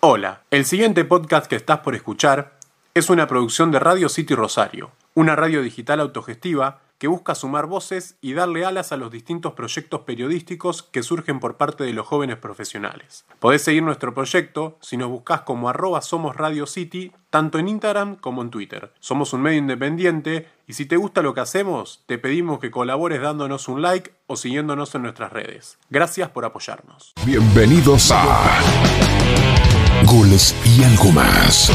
Hola, el siguiente podcast que estás por escuchar es una producción de Radio City Rosario, una radio digital autogestiva que busca sumar voces y darle alas a los distintos proyectos periodísticos que surgen por parte de los jóvenes profesionales. Podés seguir nuestro proyecto si nos buscas como arroba somos Radio City, tanto en Instagram como en Twitter. Somos un medio independiente y si te gusta lo que hacemos, te pedimos que colabores dándonos un like o siguiéndonos en nuestras redes. Gracias por apoyarnos. Bienvenidos a Goles y algo más.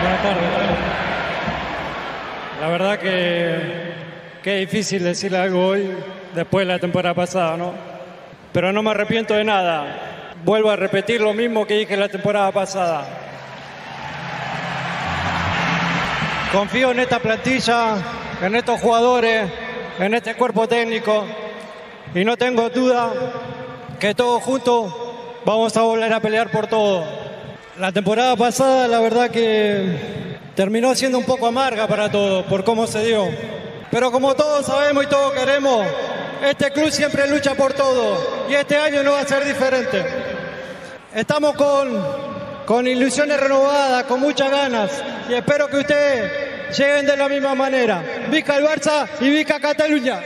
Buenas tardes. La verdad que, que es difícil decirle algo hoy después de la temporada pasada, ¿no? Pero no me arrepiento de nada. Vuelvo a repetir lo mismo que dije la temporada pasada. Confío en esta plantilla, en estos jugadores, en este cuerpo técnico y no tengo duda que todos juntos vamos a volver a pelear por todo. La temporada pasada la verdad que terminó siendo un poco amarga para todos por cómo se dio. Pero como todos sabemos y todos queremos, este club siempre lucha por todo y este año no va a ser diferente. Estamos con, con ilusiones renovadas, con muchas ganas y espero que ustedes lleguen de la misma manera. Vica el Barça y Vica Cataluña.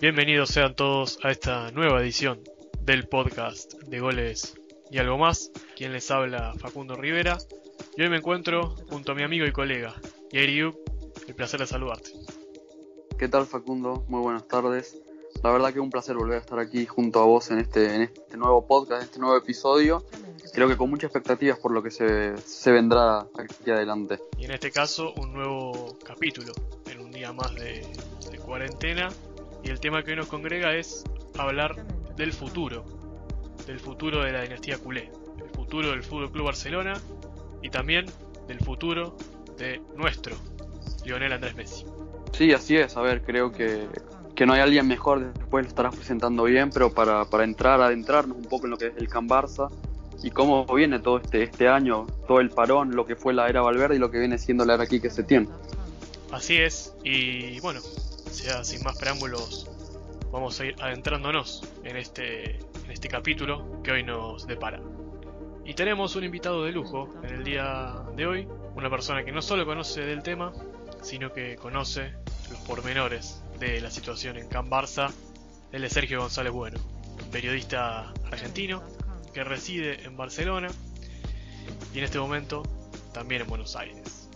Bienvenidos sean todos a esta nueva edición del podcast de goles y algo más. Quien les habla Facundo Rivera. Y hoy me encuentro junto a mi amigo y colega Yair El placer de saludarte. ¿Qué tal Facundo? Muy buenas tardes. La verdad que es un placer volver a estar aquí junto a vos en este, en este nuevo podcast, en este nuevo episodio. Creo que con muchas expectativas por lo que se, se vendrá aquí adelante. Y en este caso un nuevo capítulo en un día más de, de cuarentena y el tema que hoy nos congrega es hablar del futuro, del futuro de la dinastía culé, el futuro del Fútbol Club Barcelona y también del futuro de nuestro Lionel Andrés Messi. Sí, así es. A ver, creo que, que no hay alguien mejor, después lo estarás presentando bien, pero para, para entrar, adentrarnos un poco en lo que es el Can Barça y cómo viene todo este, este año, todo el parón, lo que fue la era Valverde y lo que viene siendo la era Quique Setién. Así es, y bueno, ya sin más preámbulos, vamos a ir adentrándonos en este, en este capítulo que hoy nos depara. Y tenemos un invitado de lujo en el día de hoy, una persona que no solo conoce del tema, sino que conoce los pormenores de la situación en Can Barça. Él es Sergio González Bueno, periodista argentino que reside en Barcelona y en este momento también en Buenos Aires.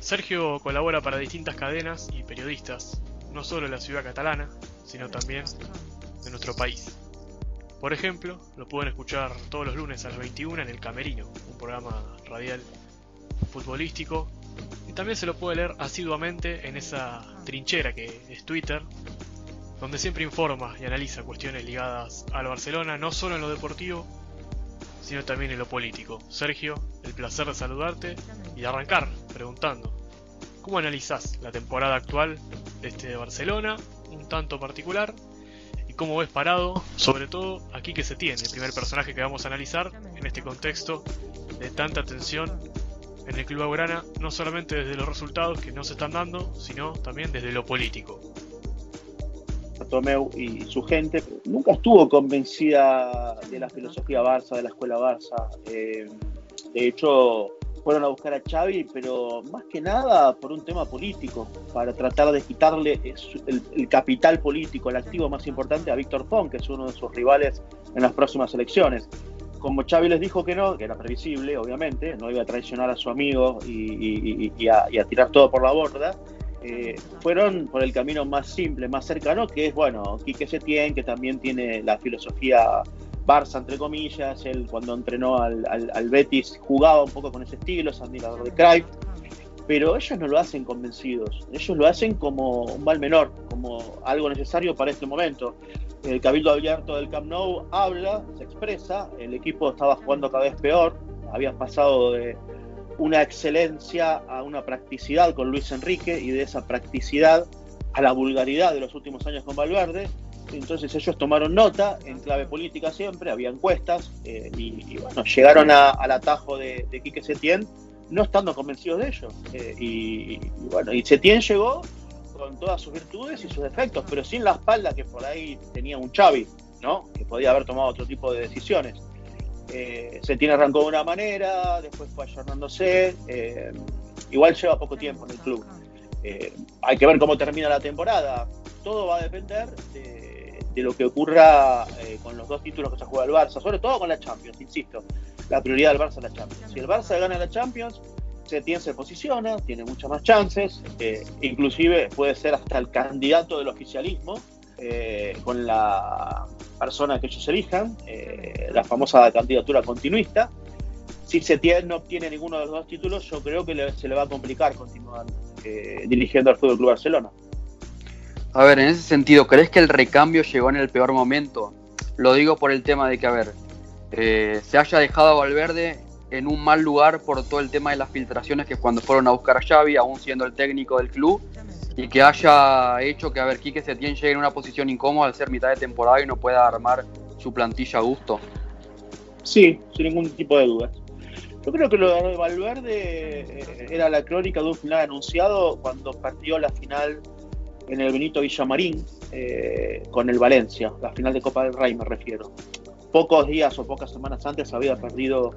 Sergio colabora para distintas cadenas y periodistas no solo en la ciudad catalana, sino también de nuestro país. Por ejemplo, lo pueden escuchar todos los lunes a las 21 en El Camerino, un programa radial futbolístico, y también se lo puede leer asiduamente en esa trinchera que es Twitter, donde siempre informa y analiza cuestiones ligadas al Barcelona, no solo en lo deportivo, sino también en lo político. Sergio, el placer de saludarte y de arrancar preguntando, ¿cómo analizás la temporada actual de este Barcelona, un tanto particular, y cómo ves parado, sobre todo aquí que se tiene, el primer personaje que vamos a analizar en este contexto de tanta tensión en el club Aurana, no solamente desde los resultados que no se están dando, sino también desde lo político. Tomeu y su gente nunca estuvo convencida de la filosofía Barça, de la escuela Barça. Eh, de hecho, fueron a buscar a Xavi, pero más que nada por un tema político, para tratar de quitarle el, capital político, el activo más importante a Víctor Font, que es uno de sus rivales en las próximas elecciones. Como Xavi les dijo que no, que era previsible, obviamente, no iba a traicionar a su amigo y, a, tirar todo por la borda, eh, fueron por el camino más simple, más cercano, que es, bueno, Quique Setién, que también tiene la filosofía Barça, entre comillas, él cuando entrenó al, Betis jugaba un poco con ese estilo, es admirador de Cruyff, pero ellos no lo hacen convencidos, ellos lo hacen como un mal menor, como algo necesario para este momento. El Cabildo Abierto del Camp Nou habla, se expresa, el equipo estaba jugando cada vez peor, habían pasado de una excelencia a una practicidad con Luis Enrique y de esa practicidad a la vulgaridad de los últimos años con Valverde entonces ellos tomaron nota, en clave política siempre, había encuestas, eh, y, bueno, llegaron al atajo de, de Quique Setién no estando convencidos de ello. Eh, y, bueno, y Setién llegó con todas sus virtudes y sus defectos, pero sin la espalda que por ahí tenía un Xavi, ¿no? Que podía haber tomado otro tipo de decisiones. Eh, Setién arrancó de una manera, después fue ayornándose, eh, igual lleva poco tiempo en el club. Eh, hay que ver cómo termina la temporada. Todo va a depender de, lo que ocurra con los dos títulos que se juega el Barça, sobre todo con la Champions, insisto la prioridad del Barça es la Champions. Si el Barça gana la Champions, Setién se posiciona, tiene muchas más chances, eh, inclusive puede ser hasta el candidato del oficialismo eh, con la persona que ellos elijan, eh, la famosa candidatura continuista. Si Setién no obtiene ninguno de los dos títulos, yo creo que se le va a complicar continuar dirigiendo al Fútbol Club Barcelona. A ver, en ese sentido, ¿crees que el recambio llegó en el peor momento? Lo digo por el tema de que, a ver, eh, se haya dejado a Valverde en un mal lugar por todo el tema de las filtraciones que cuando fueron a buscar a Xavi, aún siendo el técnico del club, y que haya hecho que a ver Quique Setién llegue en una posición incómoda al ser mitad de temporada y no pueda armar su plantilla a gusto. Sí, sin ningún tipo de dudas. Yo creo que lo de Valverde eh, era la crónica de un final anunciado cuando partió la final en el Benito Villamarín eh, con el Valencia, la final de Copa del Rey me refiero pocos días o pocas semanas antes había perdido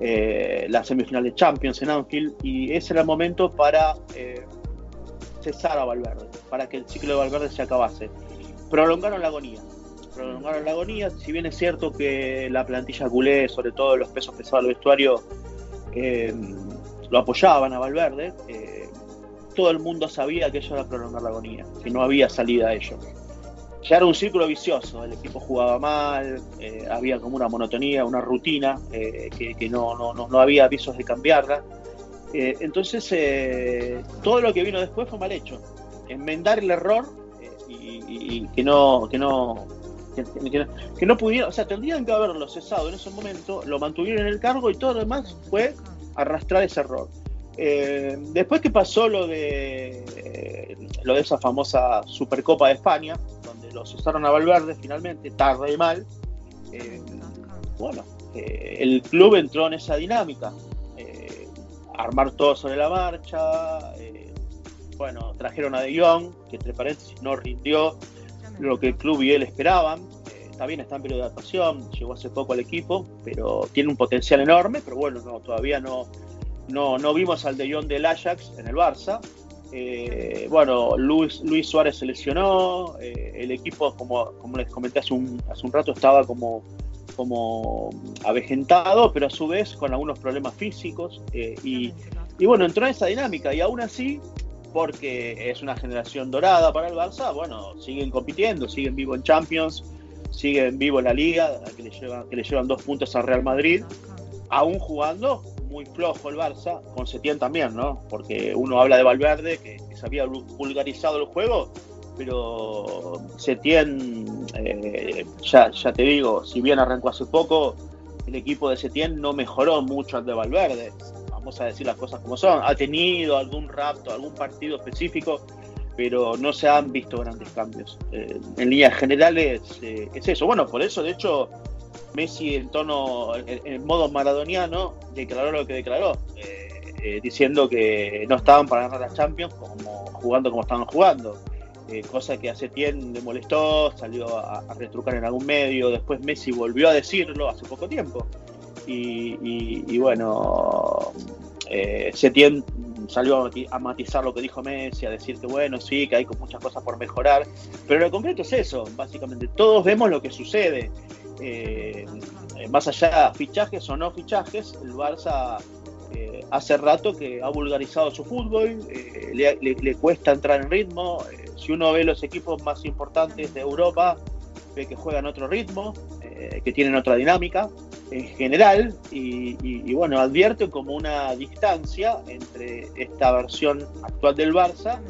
eh, la semifinal de Champions en Anfield y ese era el momento para eh, cesar a Valverde, para que el ciclo de Valverde se acabase. Prolongaron la agonía, prolongaron la agonía, si bien es cierto que la plantilla culé, sobre todo los pesos pesados del vestuario, eh, lo apoyaban a Valverde, todo el mundo sabía que eso era prolongar la agonía, que no había salida a ello ya era un círculo vicioso, el equipo jugaba mal, eh, había como una monotonía, una rutina, eh, que, no, no, no, había avisos de cambiarla. Eh, entonces, todo lo que vino después fue mal hecho. Enmendar el error y, que no, que no, que, no pudieron, o sea, tendrían que haberlo cesado en ese momento, lo mantuvieron en el cargo y todo lo demás fue arrastrar ese error. Después que pasó lo de lo de esa famosa Supercopa de España, lo cesaron a Valverde finalmente, tarde y mal, eh, bueno, eh, el club entró en esa dinámica, eh, armar todo sobre la marcha, bueno, trajeron a De Jong, que entre paréntesis no rindió lo que el club y él esperaban, está bien, está en periodo de adaptación, llegó hace poco al equipo, pero tiene un potencial enorme, pero bueno, no, todavía no, no, no vimos al De Jong del Ajax en el Barça, eh, bueno, Luis, Luis Suárez se lesionó, eh, el equipo, como, como les comenté hace un, hace un rato, estaba como, como avejentado, pero a su vez con algunos problemas físicos. Eh, y, y, bueno, entró en esa dinámica y aún así, porque es una generación dorada para el Barça, bueno, siguen compitiendo, siguen vivo en Champions, siguen vivo en la Liga, que le llevan, que le llevan dos puntos al Real Madrid, aún jugando muy flojo el Barça, con Setién también, ¿no? Porque uno habla de Valverde, que, se había vulgarizado el juego, pero Setién, eh, ya, ya te digo, si bien arrancó hace poco, el equipo de Setién no mejoró mucho al de Valverde. Vamos a decir las cosas como son. Ha tenido algún rapto, algún partido específico, pero no se han visto grandes cambios. Eh, en líneas generales eh, es eso. Bueno, por eso, de hecho, Messi en tono, en, modo maradoniano, declaró lo que declaró, eh, eh, diciendo que no estaban para ganar la Champions como jugando como estaban jugando. Eh, cosa que hace tiempo le molestó, salió a, retrucar en algún medio, después Messi volvió a decirlo hace poco tiempo. Y, bueno, eh, salió a matizar lo que dijo Messi, a decir que bueno, sí, que hay muchas cosas por mejorar, pero lo concreto es eso, básicamente, todos vemos lo que sucede. Eh, más allá fichajes o no fichajes, el Barça eh, hace rato que ha vulgarizado su fútbol, eh, le, cuesta entrar en ritmo. si uno ve los equipos más importantes de Europa, ve que juegan otro ritmo, que tienen otra dinámica en general, y, bueno, advierte como una distancia entre esta versión actual del Barça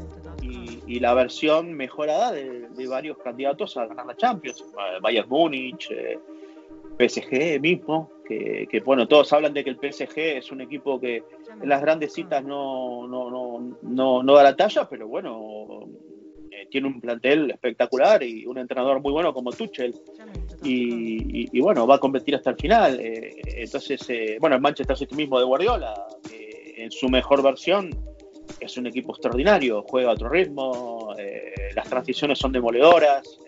y, la versión mejorada de, varios candidatos a ganar la Champions, Bayern Múnich, eh, PSG mismo, que, bueno, todos hablan de que el PSG es un equipo que en las grandes citas no, no, no, no, da la talla, pero bueno, eh, tiene un plantel espectacular y un entrenador muy bueno como Tuchel. Y, bueno, va a competir hasta el final. Eh, entonces, eh, bueno, el Manchester City mismo de Guardiola, en su mejor versión, es un equipo extraordinario, juega a otro ritmo, las transiciones son demoledoras,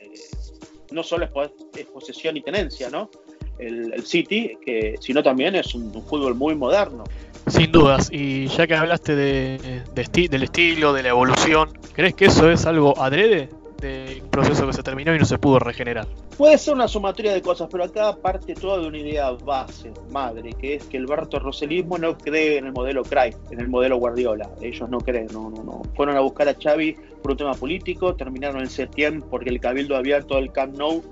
no solo es, posesión y tenencia, ¿no? El, City, que, sino también es un fútbol muy moderno. Sin dudas, y ya que hablaste de, del estilo, de la evolución, ¿crees que eso es algo adrede de proceso que se terminó y no se pudo regenerar? Puede ser una sumatoria de cosas, pero acá parte toda de una idea base, madre, que es que el Barto Roselismo no cree en el modelo Cruyff, en el modelo Guardiola. Ellos no creen, no, no, no. Fueron a buscar a Xavi por un tema político, terminaron en septiembre porque el Cabildo abierto del Camp Nou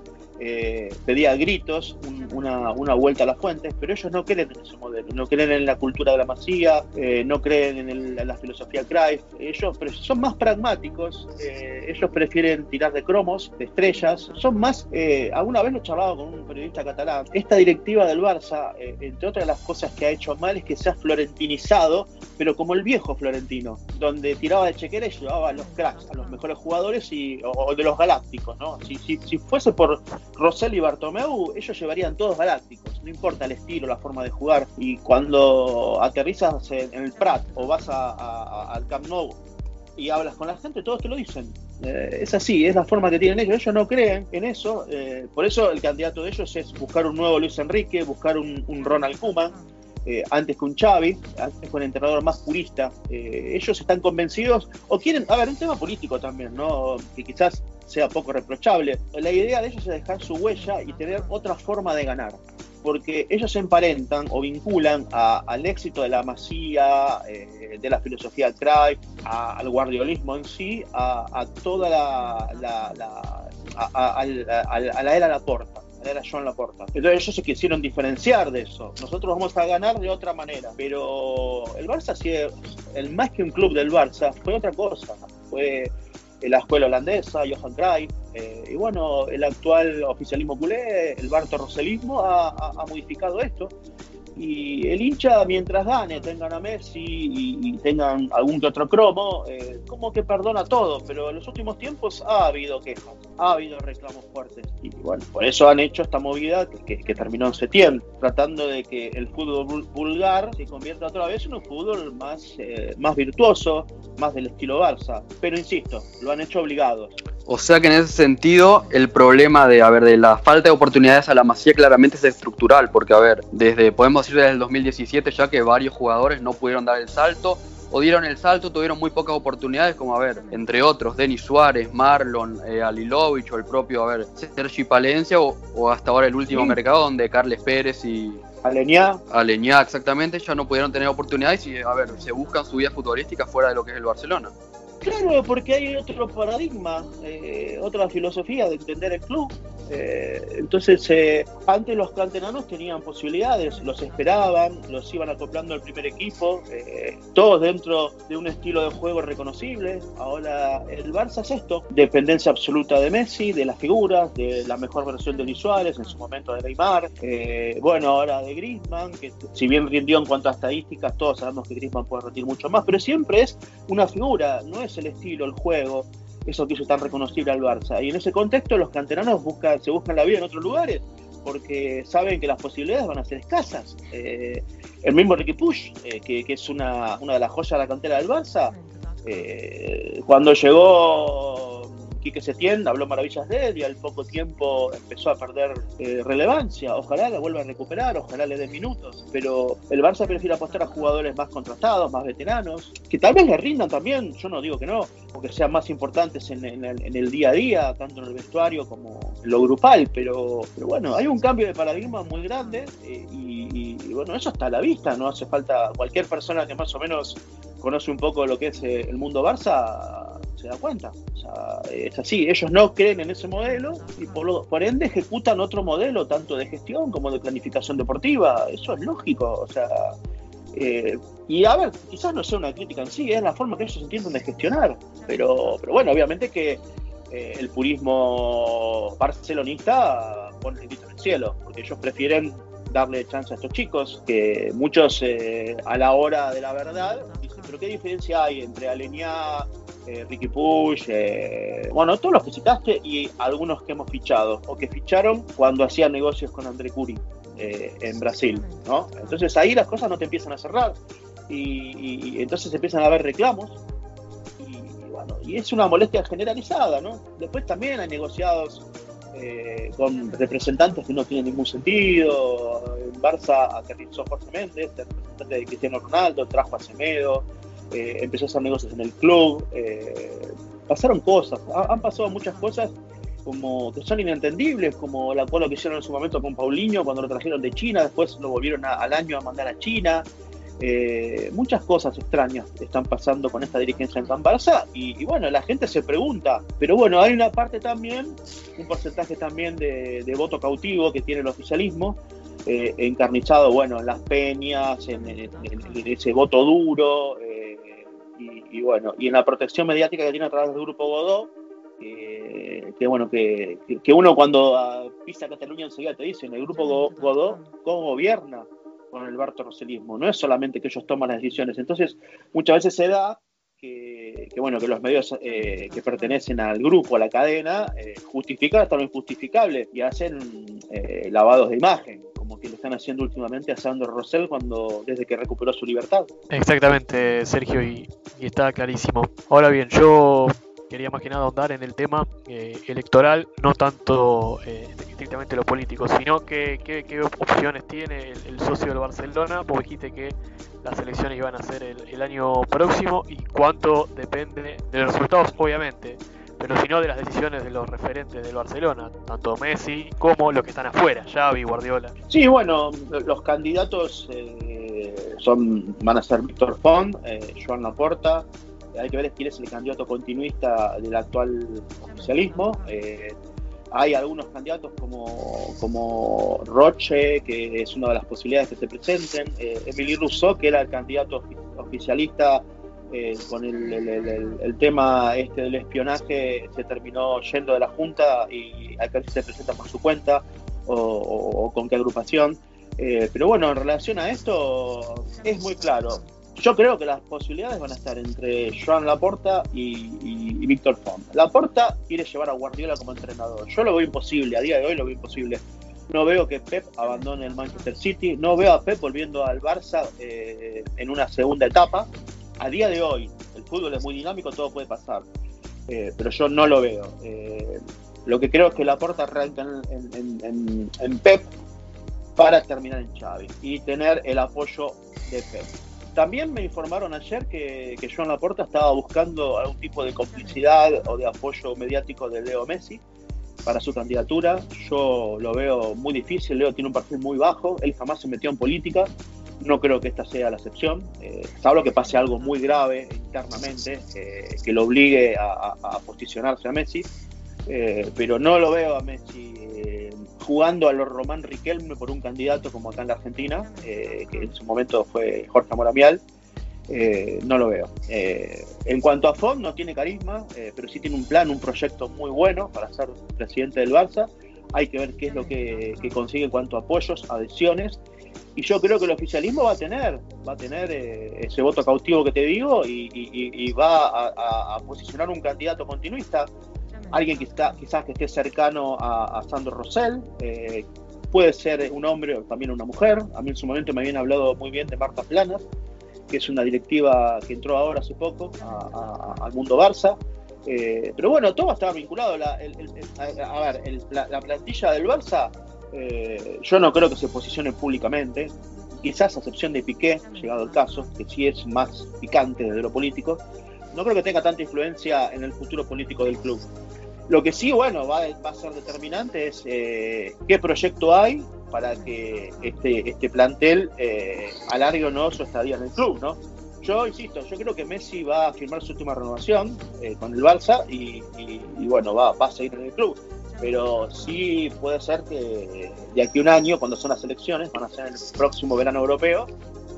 eh, pedía gritos una, vuelta a las fuentes, pero ellos no creen en ese modelo, no creen en la cultura de la masía, eh, no creen en, la filosofía Christ, ellos son más pragmáticos, eh, ellos prefieren tirar de cromos, de estrellas, son más, alguna vez lo he charlado con un periodista catalán, esta directiva del Barça, entre otras las cosas que ha hecho mal es que se ha florentinizado, pero como el viejo florentino, donde tiraba de chequera y llevaba a los cracks, a los mejores jugadores y, o, de los galácticos, ¿no? Si, si fuese por Rosell y Bartomeu, ellos llevarían todos galácticos, no importa el estilo, la forma de jugar. Y cuando aterrizas en, el Prat o vas al Camp Nou y hablas con la gente, todos te lo dicen. Eh, es así, es la forma que tienen ellos. Ellos no creen en eso. Eh, por eso el candidato de ellos es buscar un nuevo Luis Enrique, buscar un, Ronald Koeman. Eh, antes que un Xavi, antes que un entrenador más purista. ellos están convencidos o quieren, a ver, un tema político también, ¿no? Que quizás sea poco reprochable. La idea de ellos es dejar su huella y tener otra forma de ganar, porque ellos emparentan o vinculan al éxito de la masía, eh, de la filosofía Cry, al guardiolismo en sí, a, toda la, a, la era era John Laporta. Entonces ellos se quisieron diferenciar de eso. Nosotros vamos a ganar de otra manera. Pero el Barça, sí, el más que un club del Barça, fue otra cosa. Fue la escuela holandesa, Johan Cruyff, eh, y bueno, el actual oficialismo culé, el Barto Roselismo, ha, modificado esto. Y el hincha, mientras gane, tengan a Messi y, tengan algún que otro cromo, eh, como que perdona todo, pero en los últimos tiempos ha habido quejas, ha habido reclamos fuertes. Y bueno, por eso han hecho esta movida que, terminó en septiembre, tratando de que el fútbol vulgar se convierta otra vez en un fútbol más, eh, más virtuoso, más del estilo Barça. Pero insisto, lo han hecho obligados. O sea que en ese sentido el problema de, a ver, de la falta de oportunidades a la Masía claramente es estructural, porque a ver, desde podemos decir desde el 2017 ya que varios jugadores no pudieron dar el salto o dieron el salto, tuvieron muy pocas oportunidades, como a ver, entre otros, Denis Suárez, Marlon, eh, Alilovich o el propio, a ver, Sergi Palencia o, hasta ahora el último mercado donde Carles Pérez y Aleñá. Aleñá, exactamente, ya no pudieron tener oportunidades y, a ver, se buscan su vida futbolística fuera de lo que es el Barcelona. Claro, porque hay otro paradigma, eh, otra filosofía de entender el club. Eh, entonces, eh, antes los canteranos tenían posibilidades, los esperaban, los iban acoplando al primer equipo, todos dentro de un estilo de juego reconocible. Ahora el Barça es esto, dependencia absoluta de Messi, de las figuras, de la mejor versión de Luis Suárez, en su momento de Neymar, bueno, ahora de Griezmann, que si bien rindió en cuanto a estadísticas, todos sabemos que Griezmann puede rendir mucho más, pero siempre es una figura, no es el estilo, el juego, eso que hizo tan reconocible al Barça. Y en ese contexto los canteranos buscan, se buscan la vida en otros lugares porque saben que las posibilidades van a ser escasas. Eh, el mismo Ricky Push, eh, que, es una, una, de las joyas de la cantera del Barça, eh, cuando llegó Quique Setién habló maravillas de él y al poco tiempo empezó a perder eh, relevancia. Ojalá la vuelva a recuperar, ojalá le den minutos, pero el Barça prefiere apostar a jugadores más contrastados, más veteranos, que tal vez le rindan también, yo no digo que no, porque sean más importantes en, el, día a día, tanto en el vestuario como en lo grupal, pero, bueno, hay un cambio de paradigma muy grande eh, y, bueno, eso está a la vista, no hace falta cualquier persona que más o menos conoce un poco lo que es eh, el mundo Barça se da cuenta. O sea, es así, ellos no creen en ese modelo y por, por ende ejecutan otro modelo, tanto de gestión como de planificación deportiva. Eso es lógico, o sea... Eh, y a ver, quizás no sea una crítica en sí, es la forma que ellos entienden de gestionar, pero, pero bueno, obviamente que eh, el purismo barcelonista pone el grito en el cielo, porque ellos prefieren darle chance a estos chicos, que muchos eh, a la hora de la verdad pero ¿qué diferencia hay entre Aleñá, eh, Ricky Push, eh, bueno, todos los que citaste y algunos que hemos fichado o que ficharon cuando hacían negocios con André Curi en Brasil, ¿no? Entonces ahí las cosas no te empiezan a cerrar y, y entonces empiezan a haber reclamos y es una molestia generalizada, ¿no? Después también hay negociados eh, con representantes que no tienen ningún sentido. En Barça aterrizó Jorge Méndez, de Cristiano Ronaldo, trajo a Semedo, eh, empezó a hacer negocios en el club. Eh, pasaron cosas, han pasado muchas cosas como que son inentendibles, como el acuerdo que hicieron en su momento con Paulinho cuando lo trajeron de China, después lo volvieron al año a mandar a China. Eh, muchas cosas extrañas están pasando con esta dirigencia en Can Barça y, bueno, la gente se pregunta, pero bueno, hay una parte también, un porcentaje también de, voto cautivo que tiene el oficialismo, eh, encarnizado, bueno, en las peñas, en, ese voto duro eh, y, bueno, y en la protección mediática que tiene a través del Grupo Godó, que bueno, que, uno cuando ah, pisa Cataluña enseguida te dice, en el Grupo Godó, ¿cómo gobierna? con el bartoroselismo, no es solamente que ellos toman las decisiones, entonces muchas veces se da que, bueno, que los medios eh, que pertenecen al grupo, a la cadena, eh, justifican hasta lo injustificable y hacen eh, lavados de imagen, como que lo están haciendo últimamente a Sandro Rosell cuando, desde que recuperó su libertad. Exactamente, Sergio, y, está clarísimo. Ahora bien, yo quería más que nada ahondar en el tema eh, electoral, no tanto eh, estrictamente lo político, sino que, qué opciones tiene el, socio del Barcelona. Vos dijiste que las elecciones iban a ser el, año próximo y cuánto depende de los resultados, obviamente, pero sino de las decisiones de los referentes del Barcelona, tanto Messi como los que están afuera, Xavi, Guardiola. Sí, bueno, los candidatos eh, son van a ser Víctor Font, Joan Laporta, hay que ver quién es el candidato continuista del actual oficialismo. Eh, hay algunos candidatos como, como Roche, que es una de las posibilidades que se presenten. Eh, Emily Rousseau, que era el candidato oficialista eh, con el, tema este del espionaje, se terminó yendo de la Junta y que ver se presenta por su cuenta o con qué agrupación. pero bueno, en relación a esto es muy claro yo creo que las posibilidades van a estar entre Joan Laporta y, Víctor Font. Laporta quiere llevar a Guardiola como entrenador. Yo lo veo imposible, a día de hoy lo veo imposible. No veo que Pep abandone el Manchester City, no veo a Pep volviendo al Barça eh, en una segunda etapa. A día de hoy, el fútbol es muy dinámico, todo puede pasar, eh, pero yo no lo veo. Eh, lo que creo es que Laporta arranca en, en Pep para terminar en Xavi y tener el apoyo de Pep. También me informaron ayer que, que Joan Laporta estaba buscando algún tipo de complicidad o de apoyo mediático de Leo Messi para su candidatura. Yo lo veo muy difícil, Leo tiene un perfil muy bajo, él jamás se metió en política, no creo que esta sea la excepción, eh, que pase algo muy grave internamente eh, que lo obligue a, posicionarse a Messi, eh, pero no lo veo a Messi jugando a los Román Riquelme por un candidato como acá en la Argentina, eh, que en su momento fue Jorge Moramial, eh, no lo veo. Eh, en cuanto a Font, no tiene carisma, pero sí tiene un plan, un proyecto muy bueno para ser presidente del Barça. Hay que ver qué es lo que, consigue en cuanto a apoyos, adhesiones. Y yo creo que el oficialismo va a tener, va a tener ese voto cautivo que te digo y, va a, a posicionar un candidato continuista alguien que está, quizás que esté cercano a, Sandro Rosell, eh, puede ser un hombre o también una mujer. A mí en su momento me habían hablado muy bien de Marta Planas, que es una directiva que entró ahora hace poco al mundo Barça. Eh, pero bueno, todo estaba vinculado. La, a, ver, la, plantilla del Barça, eh, yo no creo que se posicione públicamente. Quizás a excepción de Piqué, llegado el caso, que sí es más picante desde lo político, no creo que tenga tanta influencia en el futuro político del club. Lo que sí, bueno, va, a ser determinante es eh, qué proyecto hay para que este, este plantel eh, alargue o no su estadía en el club, ¿no? Yo insisto, yo creo que Messi va a firmar su última renovación eh, con el Barça y, bueno, va, va, a seguir en el club. Pero sí puede ser que de aquí a un año, cuando son las elecciones, van a ser el próximo verano europeo,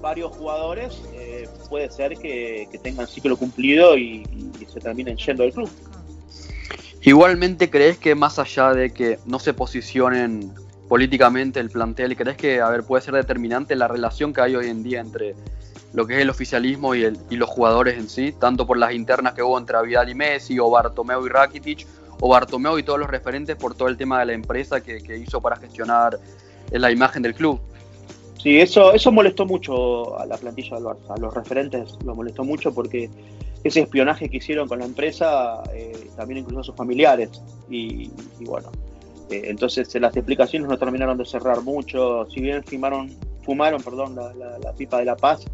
varios jugadores eh, puede ser que, tengan ciclo cumplido y, se terminen yendo del club. Igualmente, ¿crees que más allá de que no se posicionen políticamente el plantel? ¿Crees que a ver, puede ser determinante la relación que hay hoy en día entre lo que es el oficialismo y, el, y los jugadores en sí, tanto por las internas que hubo entre Vidal y Messi, o Bartomeu y Rakitic, o Bartomeu y todos los referentes por todo el tema de la empresa que, que hizo para gestionar la imagen del club? Sí, eso, eso molestó mucho a la plantilla del Barça, a los referentes lo molestó mucho porque ese espionaje que hicieron con la empresa eh, también incluyó a sus familiares. Y, bueno, eh, entonces las explicaciones no terminaron de cerrar mucho. Si bien fumaron, fumaron perdón, la, pipa de la paz,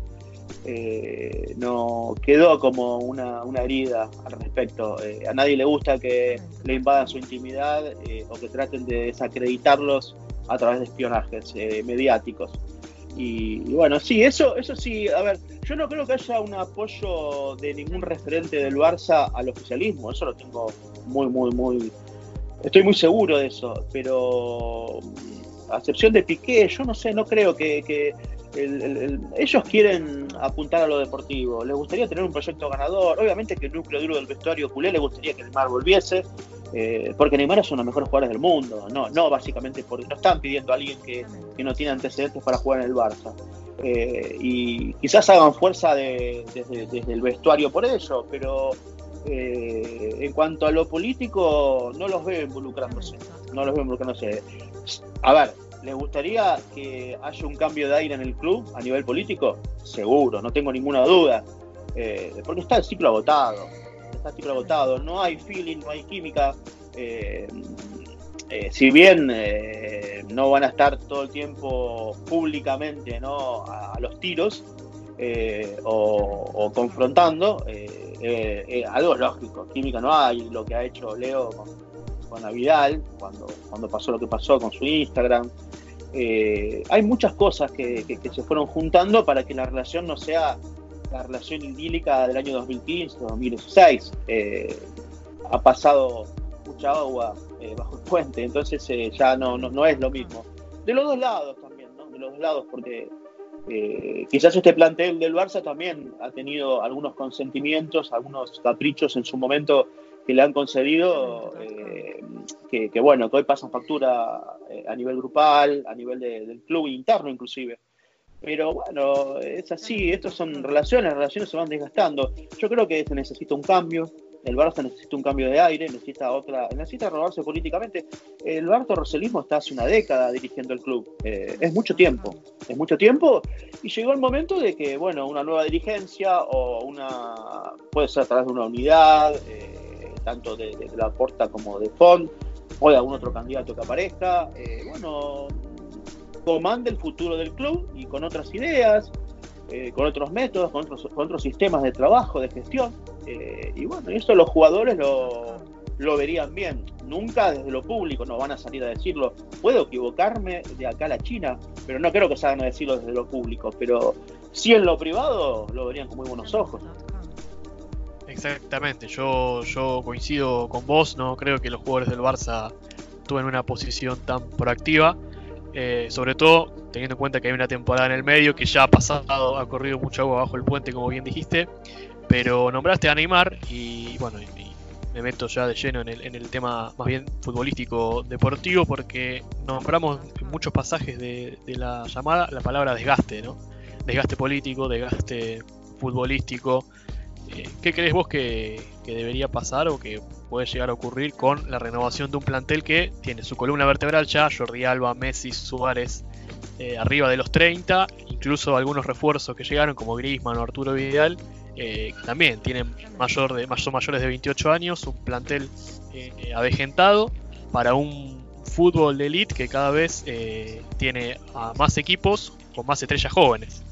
eh, no quedó como una, una, herida al respecto. a nadie le gusta que le invadan su intimidad o que traten de desacreditarlos a través de espionajes mediáticos. Y, bueno, sí, eso, eso sí, a ver, yo no creo que haya un apoyo de ningún referente del Barça al oficialismo, eso lo tengo muy, muy, muy, estoy muy seguro de eso, pero a excepción de Piqué, yo no sé, no creo que, ellos quieren apuntar a lo deportivo, les gustaría tener un proyecto ganador, obviamente que el núcleo duro del vestuario culé le gustaría que Neymar volviese, eh, porque Neymar es uno de los mejores jugadores del mundo, no, no básicamente porque no están pidiendo a alguien que, no tiene antecedentes para jugar en el Barça. Eh, y quizás hagan fuerza desde, el vestuario por ello, pero eh, en cuanto a lo político, no los veo involucrándose. No los veo involucrándose. A ver, ¿les gustaría que haya un cambio de aire en el club a nivel político? Seguro, no tengo ninguna duda. porque está el ciclo agotado está tipo agotado, no hay feeling, no hay química. Eh, eh, si bien eh, no van a estar todo el tiempo públicamente ¿no? a, los tiros o, confrontando, algo lógico, química no hay, lo que ha hecho Leo con Navidad, cuando, cuando pasó lo que pasó con su Instagram. hay muchas cosas que, se fueron juntando para que la relación no sea la relación idílica del año 2015-2016. Eh, ha pasado mucha agua eh, bajo el puente, entonces eh, ya no, no, es lo mismo. De los dos lados también, ¿no? De los dos lados, porque quizás este plantel del Barça también ha tenido algunos consentimientos, algunos caprichos en su momento que le han concedido, que, bueno, que hoy pasan factura a nivel grupal, a nivel del club interno inclusive. Pero bueno, es así, estas son relaciones, las relaciones se van desgastando. Yo creo que se necesita un cambio, el Barça necesita un cambio de aire, necesita otra, necesita renovarse políticamente. El Barça Roselismo está hace una década dirigiendo el club, eh, es mucho tiempo, es mucho tiempo, y llegó el momento de que, bueno, una nueva dirigencia o una, puede ser a través de una unidad, eh, tanto de, la Porta como de Fond, o de algún otro candidato que aparezca, eh, bueno, comande el futuro del club y con otras ideas, eh, con otros métodos, con otros, con otros sistemas de trabajo, de gestión. Eh, y bueno, eso los jugadores lo, lo verían bien. Nunca desde lo público nos van a salir a decirlo. Puedo equivocarme de acá a la China, pero no creo que salgan a decirlo desde lo público. Pero sí en lo privado lo verían con muy buenos ojos. Exactamente, yo, yo coincido con vos, no creo que los jugadores del Barça en una posición tan proactiva. Eh, sobre todo teniendo en cuenta que hay una temporada en el medio que ya ha pasado, ha corrido mucha agua bajo el puente, como bien dijiste. Pero nombraste a Neymar y bueno, me meto ya de lleno en el, tema más bien futbolístico deportivo porque nombramos en muchos pasajes de, la llamada la palabra desgaste, ¿no? Desgaste político, desgaste futbolístico. Eh, ¿Qué crees vos que, debería pasar o que puede llegar a ocurrir con la renovación de un plantel que tiene su columna vertebral ya, Jordi Alba, Messi, Suárez, eh, arriba de los 30, incluso algunos refuerzos que llegaron como Griezmann o Arturo Vidal, eh, también tienen mayor de, son mayores de 28 años, un plantel eh, avejentado para un fútbol de elite que cada vez tiene a más equipos con más estrellas jóvenes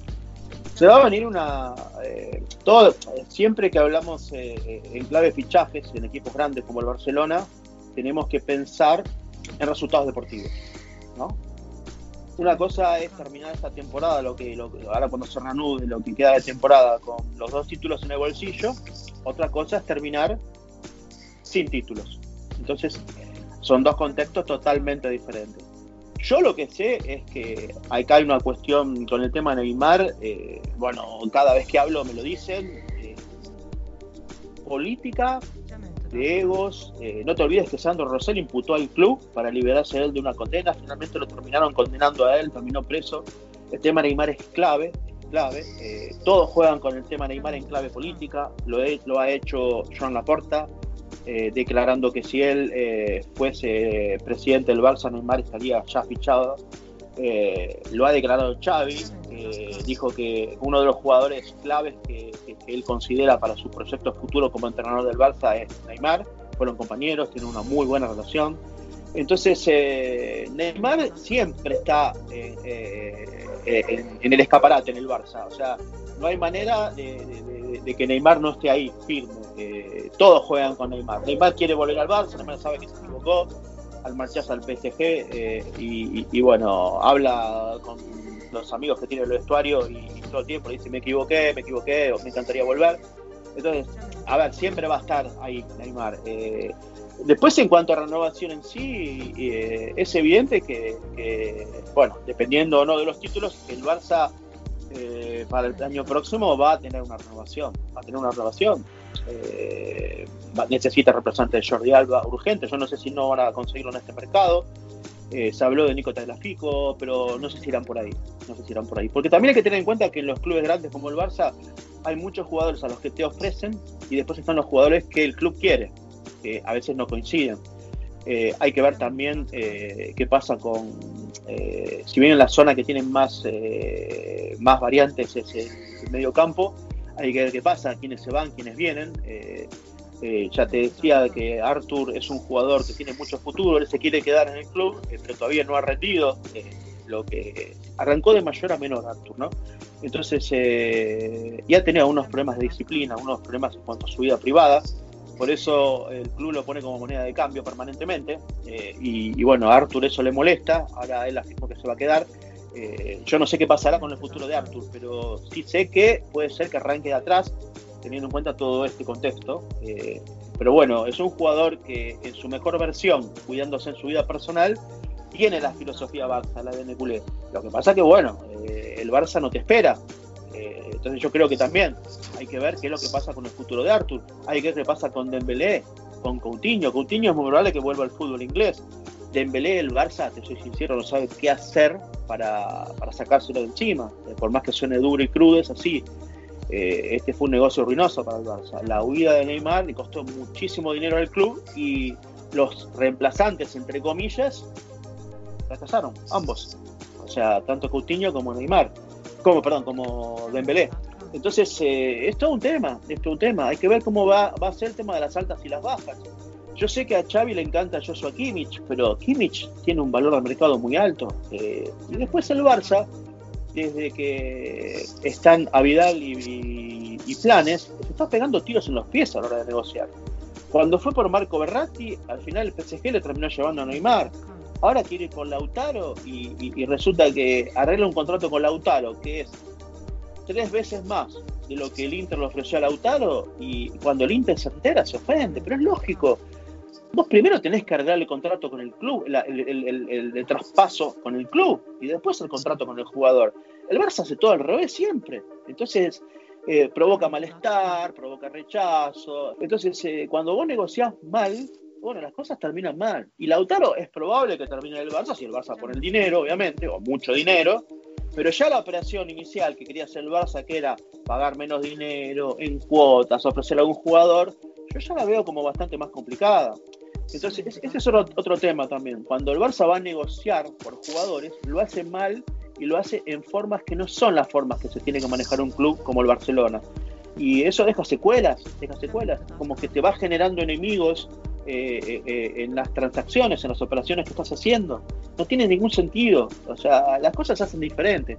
se va a venir una. Eh, todo, siempre que hablamos eh, en clave fichajes en equipos grandes como el Barcelona, tenemos que pensar en resultados deportivos. ¿no? Una cosa es terminar esta temporada, lo que, lo, ahora cuando se reanude lo que queda de temporada con los dos títulos en el bolsillo, otra cosa es terminar sin títulos. Entonces, son dos contextos totalmente diferentes. Yo lo que sé es que acá hay una cuestión con el tema de Neymar, eh, bueno, cada vez que hablo me lo dicen, eh, política de egos. Eh, no te olvides que Sandro Rosell imputó al club para liberarse él de una condena. Finalmente lo terminaron condenando a él, terminó preso. El tema Neymar es clave, clave. Todos juegan con el tema Neymar en clave política. Lo, lo ha hecho Joan Laporta, eh, declarando que si él fuese presidente del Barça, Neymar estaría ya fichado. lo ha declarado Xavi, dijo que uno de los jugadores claves que, él considera para su proyecto futuro como entrenador del Barça es Neymar. Fueron compañeros, tienen una muy buena relación. Entonces, eh, Neymar siempre está eh, eh, en, el escaparate en el Barça. O sea, no hay manera de, que Neymar no esté ahí firme. todos juegan con Neymar. Neymar quiere volver al Barça, Neymar sabe que se equivocó al marcharse al PSG y, bueno, habla con los amigos que tiene el vestuario y, todo el tiempo dice me equivoqué, me equivoqué, o me encantaría volver. Entonces, a ver, siempre va a estar ahí Neymar. Eh, después, en cuanto a renovación en sí, eh, es evidente que, bueno, dependiendo o no de los títulos, el Barça eh, para el año próximo va a tener una renovación. Va a tener una renovación. necesita representante de Jordi Alba urgente. Yo no sé si no van a conseguirlo en este mercado. Eh, se habló de Nico Tagliafico, pero no sé si irán por ahí. No sé si irán por ahí. Porque también hay que tener en cuenta que en los clubes grandes como el Barça hay muchos jugadores a los que te ofrecen y después están los jugadores que el club quiere, que a veces no coinciden. Eh, hay que ver también eh, qué pasa con, si bien en la zona que tienen más, más variantes es el medio campo, hay que ver qué pasa, quiénes se van, quiénes vienen. Eh, ya te decía que Arthur es un jugador que tiene mucho futuro, él se quiere quedar en el club, eh, pero todavía no ha rendido eh, lo que arrancó de mayor a menor Arthur, ¿no? Entonces, ya tenía unos problemas de disciplina, unos problemas en cuanto a su vida privada, por eso el club lo pone como moneda de cambio permanentemente, y, bueno, a Arthur eso le molesta, ahora él afirmó que se va a quedar. yo no sé qué pasará con el futuro de Arthur, pero sí sé que puede ser que arranque de atrás teniendo en cuenta todo este contexto. Eh, pero bueno, es un jugador que en su mejor versión, cuidándose en su vida personal, tiene la filosofía Barça, la de Neculé. Lo que pasa que, bueno, eh, el Barça no te espera. Eh, entonces yo creo que también hay que ver qué es lo que pasa con el futuro de Arthur. Hay que ver qué pasa con Dembélé, con Coutinho. Coutinho es muy probable que vuelva al fútbol inglés. Dembélé, el Barça, te soy sincero, no sabe qué hacer para, sacárselo de encima. por más que suene duro y crudo, es así. Eh, este fue un negocio ruinoso para el Barça. La huida de Neymar le costó muchísimo dinero al club y los reemplazantes, entre comillas, fracasaron, ambos. O sea, tanto Coutinho como Neymar, como, perdón, como Dembélé. Entonces, eh, es todo un tema, es todo un tema. Hay que ver cómo va, va a ser el tema de las altas y las bajas. Yo sé que a Xavi le encanta Joshua Kimmich, pero Kimmich tiene un valor de mercado muy alto. Eh, y después el Barça desde que están a Vidal y, Planes, se está pegando tiros en los pies a la hora de negociar. Cuando fue por Marco Berratti, al final el PSG le terminó llevando a Neymar. Ahora quiere ir con Lautaro y, resulta que arregla un contrato con Lautaro que es tres veces más de lo que el Inter le ofreció a Lautaro y cuando el Inter se entera se ofende, pero es lógico. Vos primero tenés que arreglar el contrato con el club, el, traspaso con el club y después el contrato con el jugador. El Barça hace todo al revés siempre. Entonces eh, provoca malestar, provoca rechazo. Entonces eh, cuando vos negociás mal, bueno, las cosas terminan mal. Y Lautaro es probable que termine el Barça si el Barça pone el dinero, obviamente, o mucho dinero. Pero ya la operación inicial que quería hacer el Barça, que era pagar menos dinero en cuotas, ofrecer a algún jugador, yo ya la veo como bastante más complicada. Entonces, ese es otro, tema también. Cuando el Barça va a negociar por jugadores, lo hace mal y lo hace en formas que no son las formas que se tiene que manejar un club como el Barcelona. Y eso deja secuelas, deja secuelas, como que te va generando enemigos eh, eh, eh, en las transacciones, en las operaciones que estás haciendo. No tiene ningún sentido. O sea, las cosas se hacen diferentes.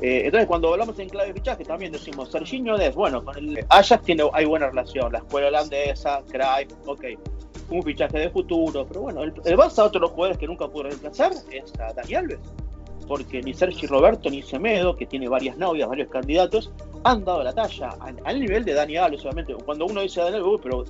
entonces, cuando hablamos en clave de fichaje, también decimos, Serginho Des, bueno, con el Ajax tiene, hay buena relación, la escuela holandesa, Cry, ok un fichaje de futuro, pero bueno, el, el Barça, otro de los jugadores que nunca pudo reemplazar es a Dani Alves, porque ni Sergi Roberto ni Semedo, que tiene varias novias, varios candidatos, han dado la talla al, nivel de Dani Alves, obviamente. Cuando uno dice Dani Alves, pero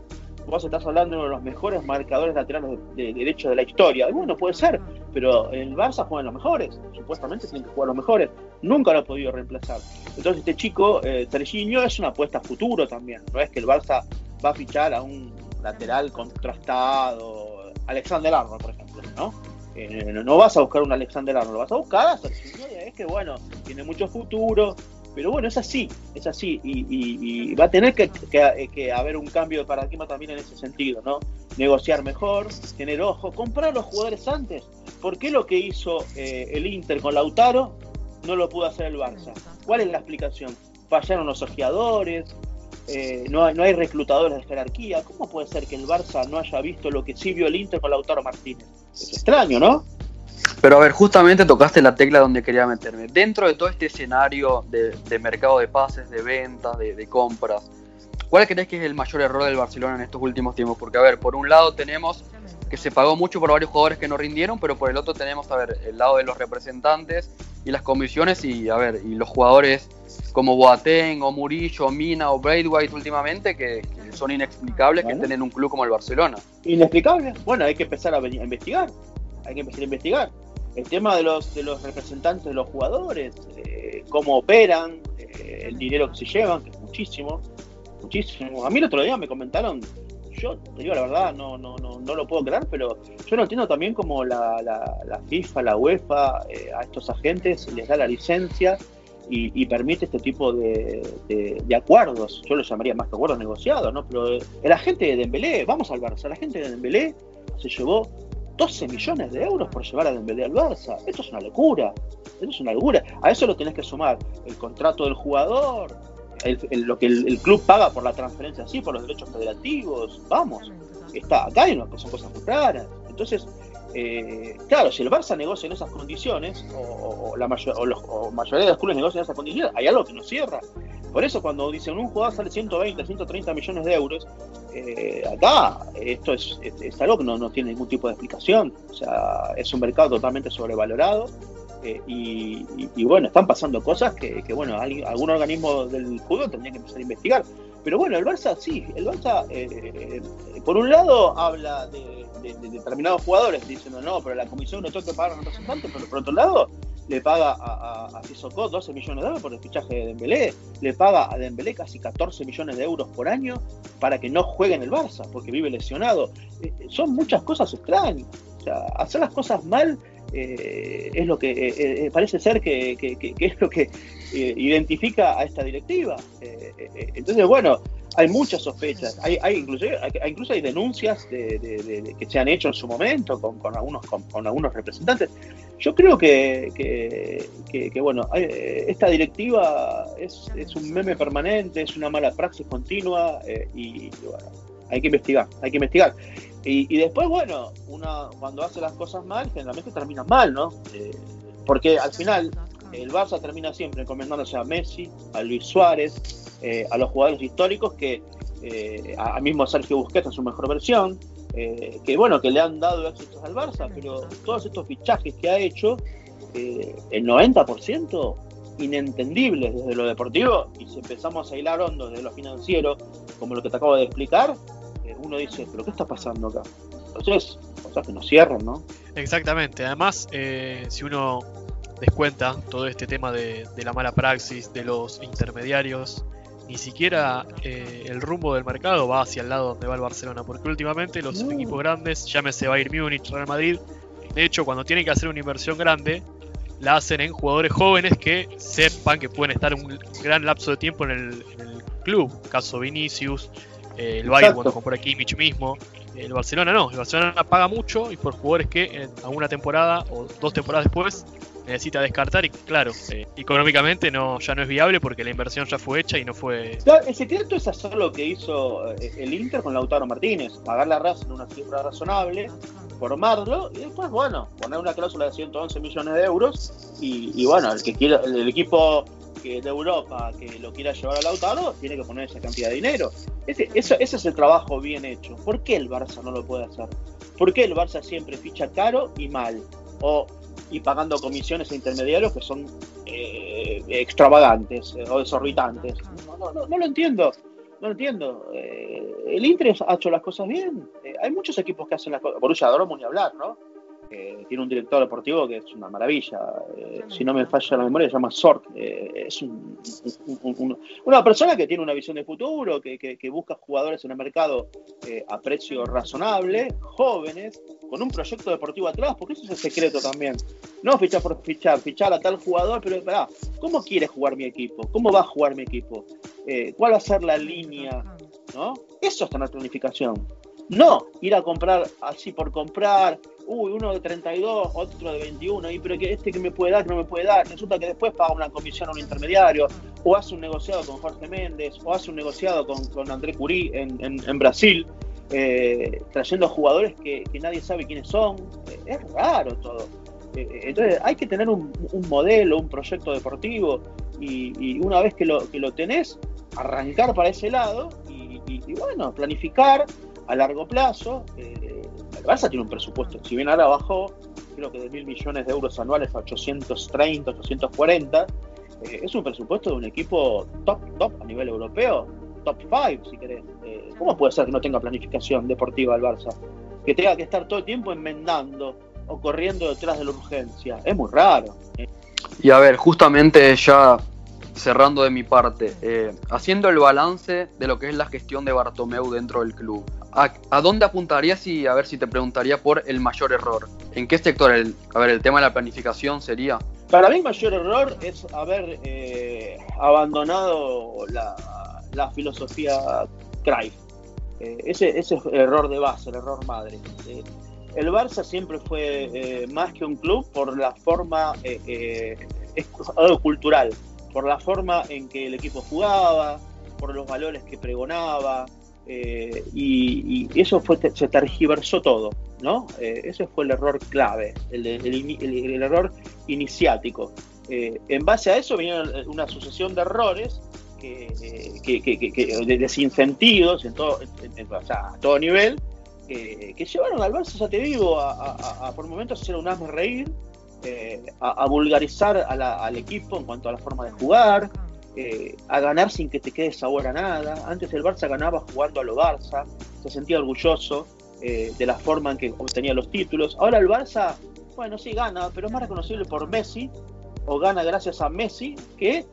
vos estás hablando de uno de los mejores marcadores laterales de, derecho de la historia. Bueno, puede ser, pero el Barça juega los mejores, supuestamente tienen que jugar los mejores. Nunca lo ha podido reemplazar. Entonces, este chico, eh, es una apuesta a futuro también. No es que el Barça va a fichar a un lateral contrastado, Alexander Arnold, por ejemplo, ¿no? Eh, no vas a buscar un Alexander Arnold, vas a buscar a Sergio es que bueno, tiene mucho futuro, pero bueno, es así, es así, y, va a tener que, haber un cambio de paradigma también en ese sentido, ¿no? Negociar mejor, tener ojo, comprar a los jugadores antes. ¿Por qué lo que hizo eh, el Inter con Lautaro no lo pudo hacer el Barça? ¿Cuál es la explicación? Fallaron los ojeadores, eh, no, hay, no hay reclutadores de jerarquía. ¿Cómo puede ser que el Barça no haya visto lo que sí vio el Inter con Lautaro Martínez? Es extraño, ¿no? Pero a ver, justamente tocaste la tecla donde quería meterme. Dentro de todo este escenario de, mercado de pases, de ventas, de, compras, ¿cuál crees que es el mayor error del Barcelona en estos últimos tiempos? Porque, a ver, por un lado tenemos que se pagó mucho por varios jugadores que no rindieron, pero por el otro tenemos, a ver, el lado de los representantes y las comisiones y, a ver, y los jugadores como Boateng o Murillo, Mina o Braithwaite últimamente que, son inexplicables que estén en un club como el Barcelona. Inexplicable. Bueno, hay que empezar a, a investigar. Hay que empezar a investigar. El tema de los, de los representantes de los jugadores, eh, cómo operan, eh, el dinero que se llevan, que es muchísimo, muchísimo. A mí el otro día me comentaron, yo te digo la verdad, no, no, no, no lo puedo creer, pero yo no entiendo también cómo la, la, FIFA, la UEFA, eh, a estos agentes les da la licencia y, permite este tipo de, de, acuerdos. Yo lo llamaría más que acuerdos negociados, ¿no? Pero el agente de Dembélé, vamos al Barça, el agente de Dembélé se llevó 12 millones de euros por llevar a Dembélé al Barça. Esto es una locura. Esto es una locura. A eso lo tenés que sumar el contrato del jugador, lo que el, club paga por la transferencia, sí, por los derechos federativos. Vamos, está acá hay son cosas muy claras. Entonces, eh, claro, si el Barça negocia en esas condiciones, o, la mayor, o, los, mayoría de los clubes negocian en esas condiciones, hay algo que no cierra. Por eso cuando dicen un jugador sale 120, 130 millones de euros, eh, acá esto es, algo que no, tiene ningún tipo de explicación. O sea, es un mercado totalmente sobrevalorado. Eh, y, bueno, están pasando cosas que, bueno, algún organismo del fútbol tendría que empezar a investigar. Pero bueno, el Barça sí, el Barça, eh, por un lado, habla de, determinados jugadores diciendo no, pero la comisión no que pagar a representantes, pero por otro lado, le paga a, a, 12 millones de euros por el fichaje de Dembélé, le paga a Dembélé casi 14 millones de euros por año para que no juegue en el Barça, porque vive lesionado. Eh, son muchas cosas extrañas. O sea, hacer las cosas mal eh, es lo que eh, parece ser que, es lo que identifica a esta directiva. entonces, bueno, hay muchas sospechas, hay, hay, incluso, hay, incluso hay denuncias de, que se han hecho en su momento con, con algunos, con, algunos representantes. Yo creo que, que, bueno, esta directiva es, es, un meme permanente, es una mala praxis continua eh, y, bueno, hay que investigar, hay que investigar. Y, y, después, bueno, una cuando hace las cosas mal, generalmente termina mal, ¿no? Eh, porque al final el Barça termina siempre encomendándose a Messi, a Luis Suárez, eh, a los jugadores históricos que eh, a, mismo Sergio Busquets en su mejor versión, eh, que bueno, que le han dado éxitos al Barça, pero todos estos fichajes que ha hecho, el 90% inentendibles desde lo deportivo, y si empezamos a hilar hondo desde lo financiero, como lo que te acabo de explicar, uno dice, pero ¿qué está pasando acá? Entonces, cosas que no cierran, ¿no? Exactamente, además, si uno descuenta todo este tema de, de la mala praxis, de los intermediarios, ni siquiera eh, el rumbo del mercado va hacia el lado donde va el Barcelona, porque últimamente los equipos grandes, llámese Bayern Múnich, Real Madrid, de hecho cuando tienen que hacer una inversión grande, la hacen en jugadores jóvenes que sepan que pueden estar un gran lapso de tiempo en el, club, caso Vinicius, eh, el Bayern cuando compró a Kimmich mismo, el Barcelona no, el Barcelona paga mucho y por jugadores que en alguna temporada o dos temporadas después necesita descartar y claro, eh, económicamente no ya no es viable porque la inversión ya fue hecha y no fue... el secreto es hacer lo que hizo eh, el Inter con Lautaro Martínez, pagar la raza en una cifra razonable, formarlo y después, bueno, poner una cláusula de 111 millones de euros y, bueno, el que quiera, el, equipo que de Europa que lo quiera llevar a Lautaro tiene que poner esa cantidad de dinero. Ese, eso, es el trabajo bien hecho. ¿Por qué el Barça no lo puede hacer? ¿Por qué el Barça siempre ficha caro y mal? O y pagando comisiones a intermediarios que son eh, extravagantes eh, o desorbitantes. No, no, no, lo entiendo, no lo entiendo. Eh, el Inter ha hecho las cosas bien. hay muchos equipos que hacen las cosas. Borussia Dortmund ni hablar, ¿no? Eh, tiene un director deportivo que es una maravilla. Eh, si no me falla la memoria, se llama Sort. Eh, es una persona que tiene una visión de futuro, que, busca jugadores en el mercado a precio razonable, jóvenes, con un proyecto deportivo atrás, porque eso es el secreto también. No fichar por fichar, fichar a tal jugador, pero espera, ¿cómo quiere jugar mi equipo? ¿Cómo va a jugar mi equipo? ¿Cuál va a ser la línea? ¿No? Eso está en la planificación. No ir a comprar así por comprar, uy, uno de 32, otro de 21, y pero que este que me puede dar, que no me puede dar. Resulta que después paga una comisión a un intermediario, o hace un negociado con Jorge Méndez, o hace un negociado con, con André Curí en, Brasil, eh, trayendo jugadores que, nadie sabe quiénes son. Eh, es raro todo. Eh, entonces hay que tener un, modelo, un proyecto deportivo, y, una vez que lo, que lo tenés, arrancar para ese lado y, y bueno, planificar a largo plazo. Eh, el Barça tiene un presupuesto, si bien ahora bajó, creo que de mil millones de euros anuales a 830, 840, eh, es un presupuesto de un equipo top, top a nivel europeo, top 5 si querés. Eh, ¿Cómo puede ser que no tenga planificación deportiva el Barça? Que tenga que estar todo el tiempo enmendando o corriendo detrás de la urgencia. Es muy raro. Y a ver, justamente ya cerrando de mi parte, haciendo el balance de lo que es la gestión de Bartomeu dentro del club, ¿a, dónde apuntarías y a ver si te preguntaría por el mayor error? ¿En qué sector? El, a ver, el tema de la planificación sería. Para mí el mayor error es haber eh, abandonado la, filosofía Cruyff. Eh, ese, ese, es el error de base, el error madre. el Barça siempre fue más que un club por la forma cultural por la forma en que el equipo jugaba, por los valores que pregonaba, eh, y, eso fue, se tergiversó todo, ¿no? Eh, ese fue el error clave, el, error iniciático. Eh, en base a eso venía una sucesión de errores que, de, desincentivos en todo, a todo nivel, que llevaron al Barça, ya te digo, a, por momentos hacer un asme reír, eh, a, vulgarizar al equipo en cuanto a la forma de jugar, eh, a ganar sin que te quede sabor a nada. Antes el Barça ganaba jugando a lo Barça, se sentía orgulloso eh, de la forma en que obtenía los títulos. Ahora el Barça, bueno, sí gana, pero es más reconocible por Messi, o gana gracias a Messi, que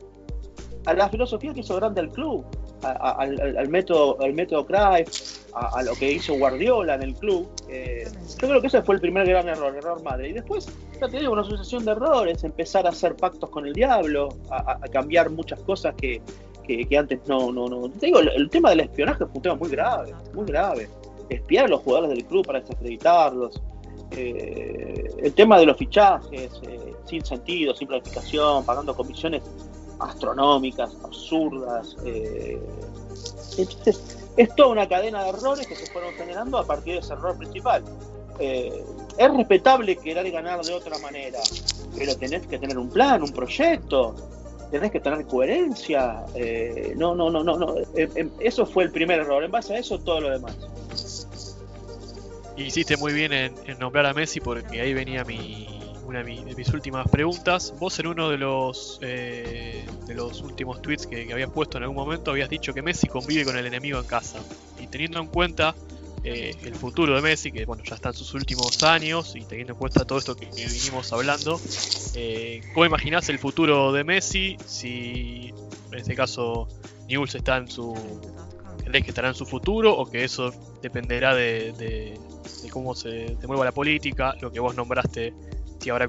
a la filosofía que hizo grande el club al, método al método Cruyff, a, lo que hizo Guardiola en el club. Eh, yo creo que ese fue el primer gran error, error madre. Y después, ya te digo, una sucesión de errores, empezar a hacer pactos con el diablo, a, cambiar muchas cosas que, que, antes no, no, no. Te digo, el, tema del espionaje fue un tema muy grave, muy grave. Espiar a los jugadores del club para desacreditarlos. Eh, el tema de los fichajes, eh, sin sentido, sin planificación, pagando comisiones astronómicas, absurdas. Eh, es toda una cadena de errores que se fueron generando a partir de ese error principal. Eh, es respetable querer ganar de otra manera, pero tenés que tener un plan, un proyecto, tenés que tener coherencia. Eh, no, no, no, no, no. eso fue el primer error. En base a eso, todo lo demás. Hiciste muy bien en nombrar a Messi porque ahí venía mi, una de mis últimas preguntas. Vos en uno de los eh, de los últimos tweets que, habías puesto en algún momento habías dicho que Messi convive con el enemigo en casa. Y teniendo en cuenta eh, el futuro de Messi, que bueno, ya está en sus últimos años, y teniendo en cuenta todo esto que, vinimos hablando, eh, ¿cómo imaginás el futuro de Messi si en este caso Newell's está en su. ¿Crees que estará en su futuro o que eso dependerá de, de cómo se, se, mueva la política, lo que vos nombraste si habrá,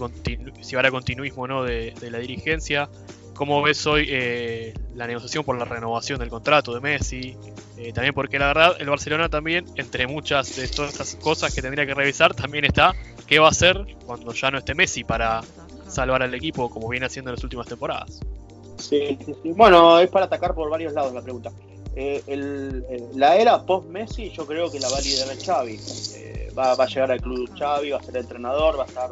si habrá continuismo no de, la dirigencia. ¿Cómo ves hoy eh, la negociación por la renovación del contrato de Messi? Eh, también porque la verdad el Barcelona también, entre muchas de todas estas cosas que tendría que revisar, también está qué va a hacer cuando ya no esté Messi para salvar al equipo como viene haciendo en las últimas temporadas. Sí, bueno, es para atacar por varios lados la pregunta. Eh, la era post-Messi yo creo que la va a liderar Xavi. va, va, a llegar al club Xavi, va a ser entrenador, va a estar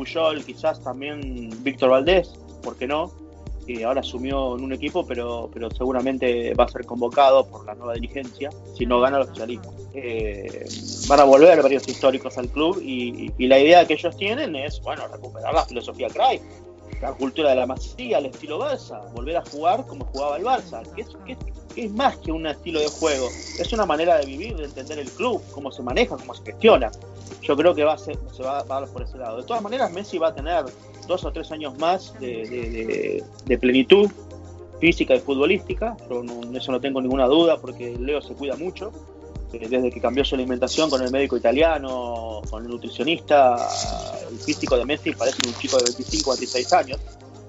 Puyol, quizás también Víctor Valdés, ¿por qué no? Que ahora asumió en un equipo, pero, pero seguramente va a ser convocado por la nueva dirigencia si no gana el oficialismo. Eh, van a volver varios históricos al club y, la idea que ellos tienen es, bueno, recuperar la filosofía Cry, la cultura de la masía, el estilo Barça, volver a jugar como jugaba el Barça, que es, que, es más que un estilo de juego, es una manera de vivir, de entender el club, cómo se maneja, cómo se gestiona. Yo creo que va a ser, se va, a dar por ese lado. De todas maneras, Messi va a tener dos o tres años más de, plenitud física y futbolística. Yo eso no tengo ninguna duda porque Leo se cuida mucho. Eh, desde que cambió su alimentación con el médico italiano, con el nutricionista, el físico de Messi parece un chico de 25 a 26 años.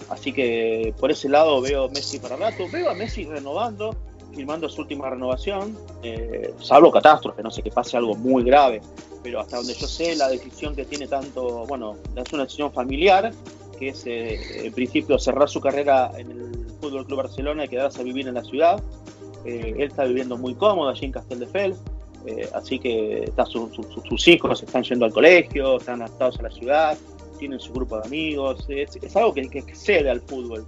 Así que por ese lado veo Messi para rato. Veo a Messi renovando, firmando su última renovación, eh, salvo catástrofe, no sé que pase algo muy grave, pero hasta donde yo sé, la decisión que tiene tanto, bueno, es una decisión familiar, que es eh, en principio cerrar su carrera en el Fútbol Club Barcelona y quedarse a vivir en la ciudad. Eh, él está viviendo muy cómodo allí en Castelldefels, eh, así que está sus hijos están yendo al colegio, están adaptados a la ciudad, tienen su grupo de amigos, es, algo que, que excede al fútbol.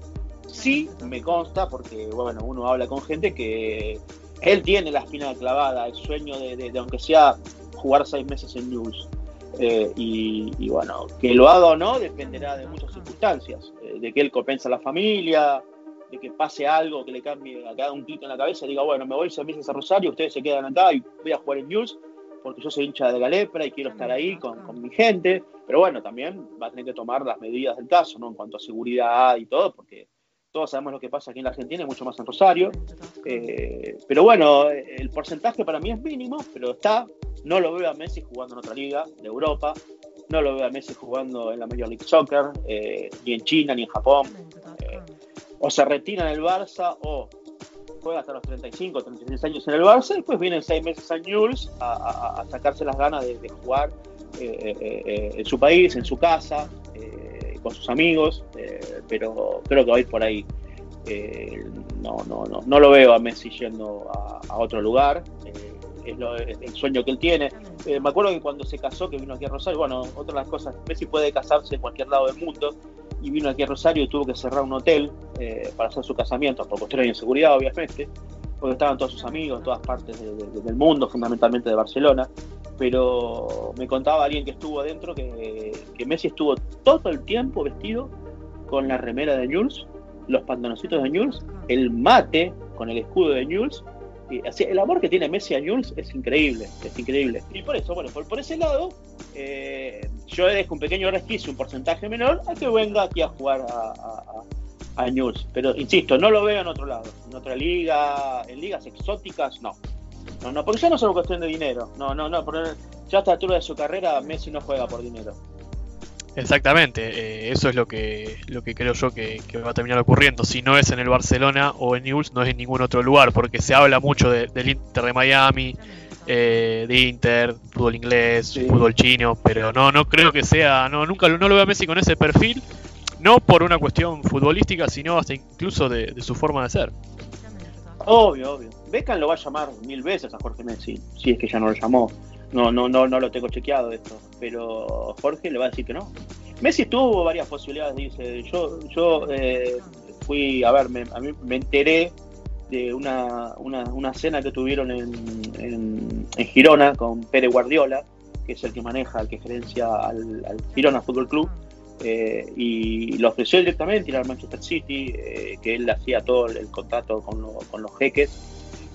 Sí me consta, porque bueno, uno habla con gente que él tiene la espina clavada, el sueño de, aunque sea jugar seis meses en News. Eh, y, bueno, que lo haga o no dependerá de muchas circunstancias, eh, de que él compensa a la familia, de que pase algo, que le cambie, a un clic en la cabeza y diga, bueno, me voy seis meses a Rosario, ustedes se quedan acá y voy a jugar en News, porque yo soy hincha de la lepra y quiero estar ahí con, con, mi gente. Pero bueno, también va a tener que tomar las medidas del caso, ¿no? En cuanto a seguridad y todo, porque todos sabemos lo que pasa aquí en la Argentina, mucho más en Rosario. Eh, pero bueno, el porcentaje para mí es mínimo, pero está. No lo veo a Messi jugando en otra liga de Europa. No lo veo a Messi jugando en la Major League Soccer, eh, ni en China, ni en Japón. Eh, o se retira en el Barça o juega hasta los 35, 36 años en el Barça y después vienen seis meses a Newell's a, sacarse las ganas de, de jugar en su país, en su casa con sus amigos, eh, pero creo que va a ir por ahí. Eh, no, no, no, no lo veo a Messi yendo a, otro lugar. Eh, es, el sueño que él tiene. me acuerdo que cuando se casó, que vino aquí a Rosario, bueno, otra de las cosas, Messi puede casarse en cualquier lado del mundo y vino aquí a Rosario y tuvo que cerrar un hotel para hacer su casamiento, por cuestiones de inseguridad, obviamente, porque estaban todos sus amigos, en todas partes del mundo, fundamentalmente de Barcelona pero me contaba alguien que estuvo adentro que, Messi estuvo todo el tiempo vestido con la remera de Jules, los pantaloncitos de Jules, el mate con el escudo de Jules. Y, así, el amor que tiene Messi a Jules es increíble, es increíble. Y por eso, bueno, por, ese lado, eh, yo dejo un pequeño resquicio, un porcentaje menor, a que venga aquí a jugar a, a, a Pero insisto, no lo veo en otro lado, en otra liga, en ligas exóticas, no. No, no, porque ya no es solo cuestión de dinero. No, no, no. Ya a esta altura de su carrera, Messi no juega por dinero. Exactamente, eh, eso es lo que, lo que creo yo que, va a terminar ocurriendo. Si no es en el Barcelona o en Newell's, no es en ningún otro lugar, porque se habla mucho del Inter de Miami, eh, de Inter, fútbol inglés, fútbol chino, pero no, no creo que sea, no, nunca no lo veo a Messi con ese perfil, no por una cuestión futbolística, sino hasta incluso de su forma de ser. Obvio, obvio. Beckham lo va a llamar mil veces a Jorge Messi, si es que ya no lo llamó. No, no, no, no lo tengo chequeado esto, pero Jorge le va a decir que no. Messi tuvo varias posibilidades, dice. Yo, yo eh, fui, a ver, me, a mí me enteré de una, una, cena que tuvieron en, en, Girona con Pere Guardiola, que es el que maneja, el que gerencia al, Girona Fútbol Club eh, y lo ofreció directamente ir al Manchester City, eh, que él hacía todo el, contrato con, los jeques.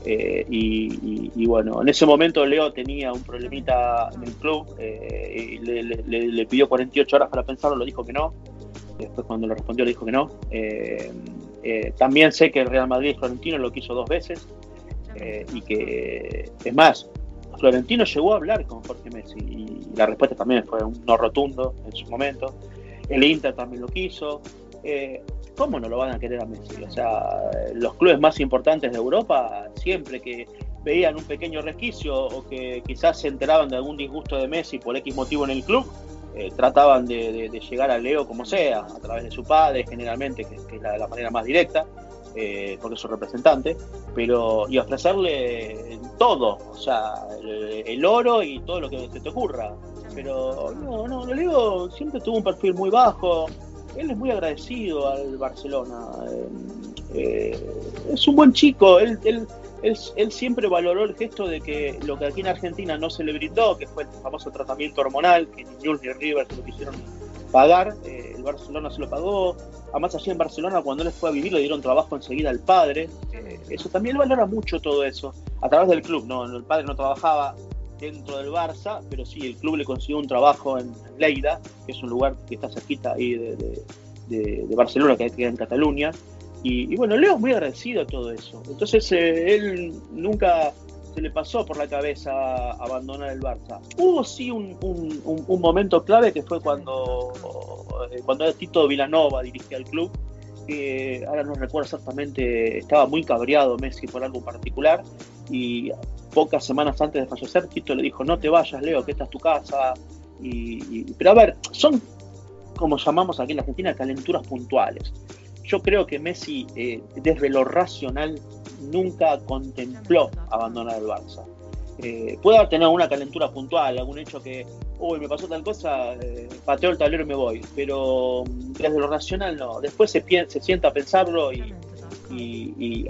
Eh, y, bueno, en ese momento Leo tenía un problemita en el club y le, pidió 48 horas para pensarlo, lo dijo que no. Después cuando lo respondió le dijo que no. también sé que el Real Madrid Florentino lo quiso dos veces y que, es más, Florentino llegó a hablar con Jorge Messi y la respuesta también fue un no rotundo en su momento el Inter también lo quiso. Eh, ¿Cómo no lo van a querer a Messi? O sea, los clubes más importantes de Europa, siempre que veían un pequeño resquicio o que quizás se enteraban de algún disgusto de Messi por X motivo en el club, eh, trataban de, llegar a Leo como sea, a través de su padre, generalmente, que, es la, manera más directa, eh, porque es su representante, pero y ofrecerle todo, o sea, el, oro y todo lo que se te ocurra pero no, no, Leo siempre tuvo un perfil muy bajo. Él es muy agradecido al Barcelona. Eh, eh, es un buen chico. Él, él, él, siempre valoró el gesto de que lo que aquí en Argentina no se le brindó, que fue el famoso tratamiento hormonal, que ni Jules ni River se lo quisieron pagar. Eh, el Barcelona se lo pagó. Además, allí en Barcelona, cuando él fue a vivir, le dieron trabajo enseguida al padre. eso también él valora mucho todo eso, a través del club. No, el padre no trabajaba, dentro del Barça, pero sí, el club le consiguió un trabajo en Leida, que es un lugar que está cerquita ahí de, Barcelona, que queda en Cataluña. Y, bueno, Leo es muy agradecido a todo eso. Entonces eh, él nunca se le pasó por la cabeza abandonar el Barça. Hubo sí un, momento clave que fue cuando, eh, cuando Tito Vilanova dirigía el club, que ahora no recuerdo exactamente, estaba muy cabreado Messi por algo particular y pocas semanas antes de fallecer Tito le dijo no te vayas Leo, que esta es tu casa. Y, pero a ver, son como llamamos aquí en la Argentina calenturas puntuales. Yo creo que Messi eh, desde lo racional nunca contempló abandonar el Barça. Eh, puede haber tenido una calentura puntual, algún hecho que, uy, me pasó tal cosa, eh, pateo el tablero y me voy, pero desde lo racional no. Después se, se sienta a pensarlo y,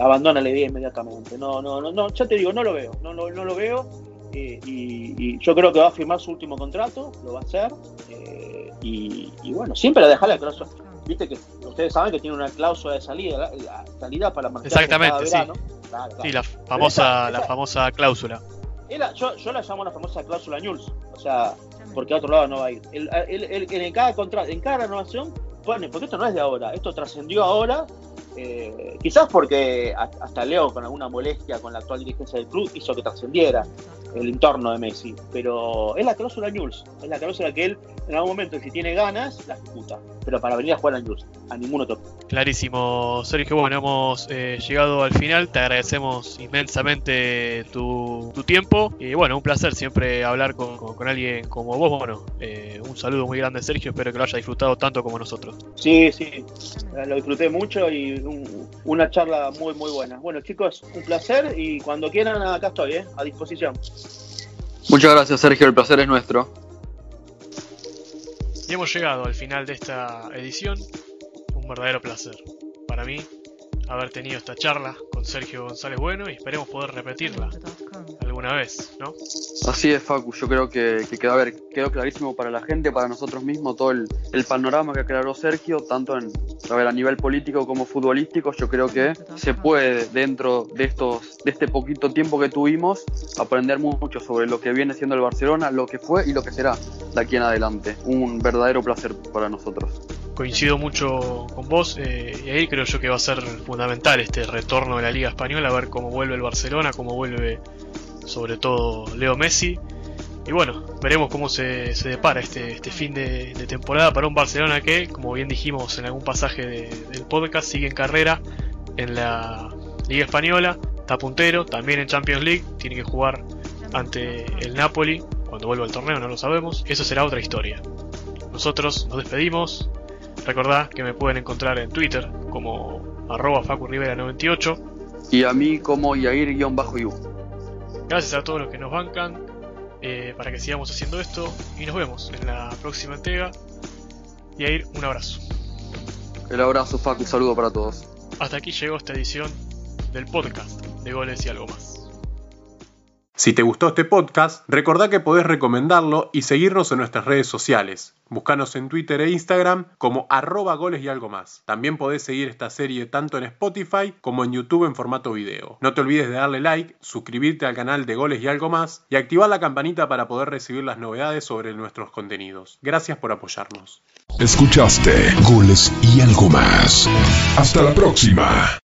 abandona la idea inmediatamente. No, no, no, no, ya te digo, no lo veo, no, no, no lo veo. Eh, y, yo creo que va a firmar su último contrato, lo va a hacer. y, bueno, siempre la deja la cláusula. Viste que ustedes saben que tiene una cláusula de salida, la, salida para marcar Exactamente, verano. Sí. la famosa, la famosa cláusula yo, yo, la llamo la famosa cláusula Nules, o sea, porque a otro lado no va a ir. El, en, cada contrato, en cada renovación, pone, porque esto no es de ahora, esto trascendió ahora, eh, quizás porque hasta Leo, con alguna molestia con la actual dirigencia del club, hizo que trascendiera el entorno de Messi. Pero es la cláusula News, es la cláusula que él en algún momento, si tiene ganas, la ejecuta. Pero para venir a jugar a News, a ningún otro. Clarísimo, Sergio. Bueno, hemos eh, llegado al final. Te agradecemos inmensamente tu, tiempo. Y bueno, un placer siempre hablar con, alguien como vos. Bueno, eh, un saludo muy grande, Sergio. Espero que lo haya disfrutado tanto como nosotros. Sí, sí, lo disfruté mucho y una charla muy, muy buena. Bueno, chicos, un placer y cuando quieran, acá estoy, ¿eh? a disposición. Muchas gracias, Sergio. El placer es nuestro. Y hemos llegado al final de esta edición. Un verdadero placer para mí haber tenido esta charla con Sergio González Bueno y esperemos poder repetirla alguna vez, ¿no? Así es, Facu. Yo creo que, quedó, ver, quedó clarísimo para la gente, para nosotros mismos, todo el, panorama que aclaró Sergio, tanto en, a, ver, a nivel político como futbolístico. Yo creo que se puede, dentro de, estos, de este poquito tiempo que tuvimos, aprender mucho sobre lo que viene siendo el Barcelona, lo que fue y lo que será de aquí en adelante. Un verdadero placer para nosotros coincido mucho con vos eh, y ahí creo yo que va a ser fundamental este retorno de la Liga Española, a ver cómo vuelve el Barcelona, cómo vuelve sobre todo Leo Messi. Y bueno, veremos cómo se, depara este, este fin de, temporada para un Barcelona que, como bien dijimos en algún pasaje del podcast, sigue en carrera en la Liga Española, está puntero, también en Champions League, tiene que jugar ante el Napoli cuando vuelva al torneo, no lo sabemos. Eso será otra historia. Nosotros nos despedimos, Recordá que me pueden encontrar en Twitter como arroba facurrivera98 y a mí como Yair-Yu. Gracias a todos los que nos bancan eh, para que sigamos haciendo esto y nos vemos en la próxima entrega. Yair, un abrazo. El abrazo, Facu, un saludo para todos. Hasta aquí llegó esta edición del podcast de Goles y algo más. Si te gustó este podcast, recordá que podés recomendarlo y seguirnos en nuestras redes sociales. Búscanos en Twitter e Instagram como arroba goles y algo más. También podés seguir esta serie tanto en Spotify como en YouTube en formato video. No te olvides de darle like, suscribirte al canal de goles y algo más y activar la campanita para poder recibir las novedades sobre nuestros contenidos. Gracias por apoyarnos. Escuchaste goles y algo más. Hasta la próxima.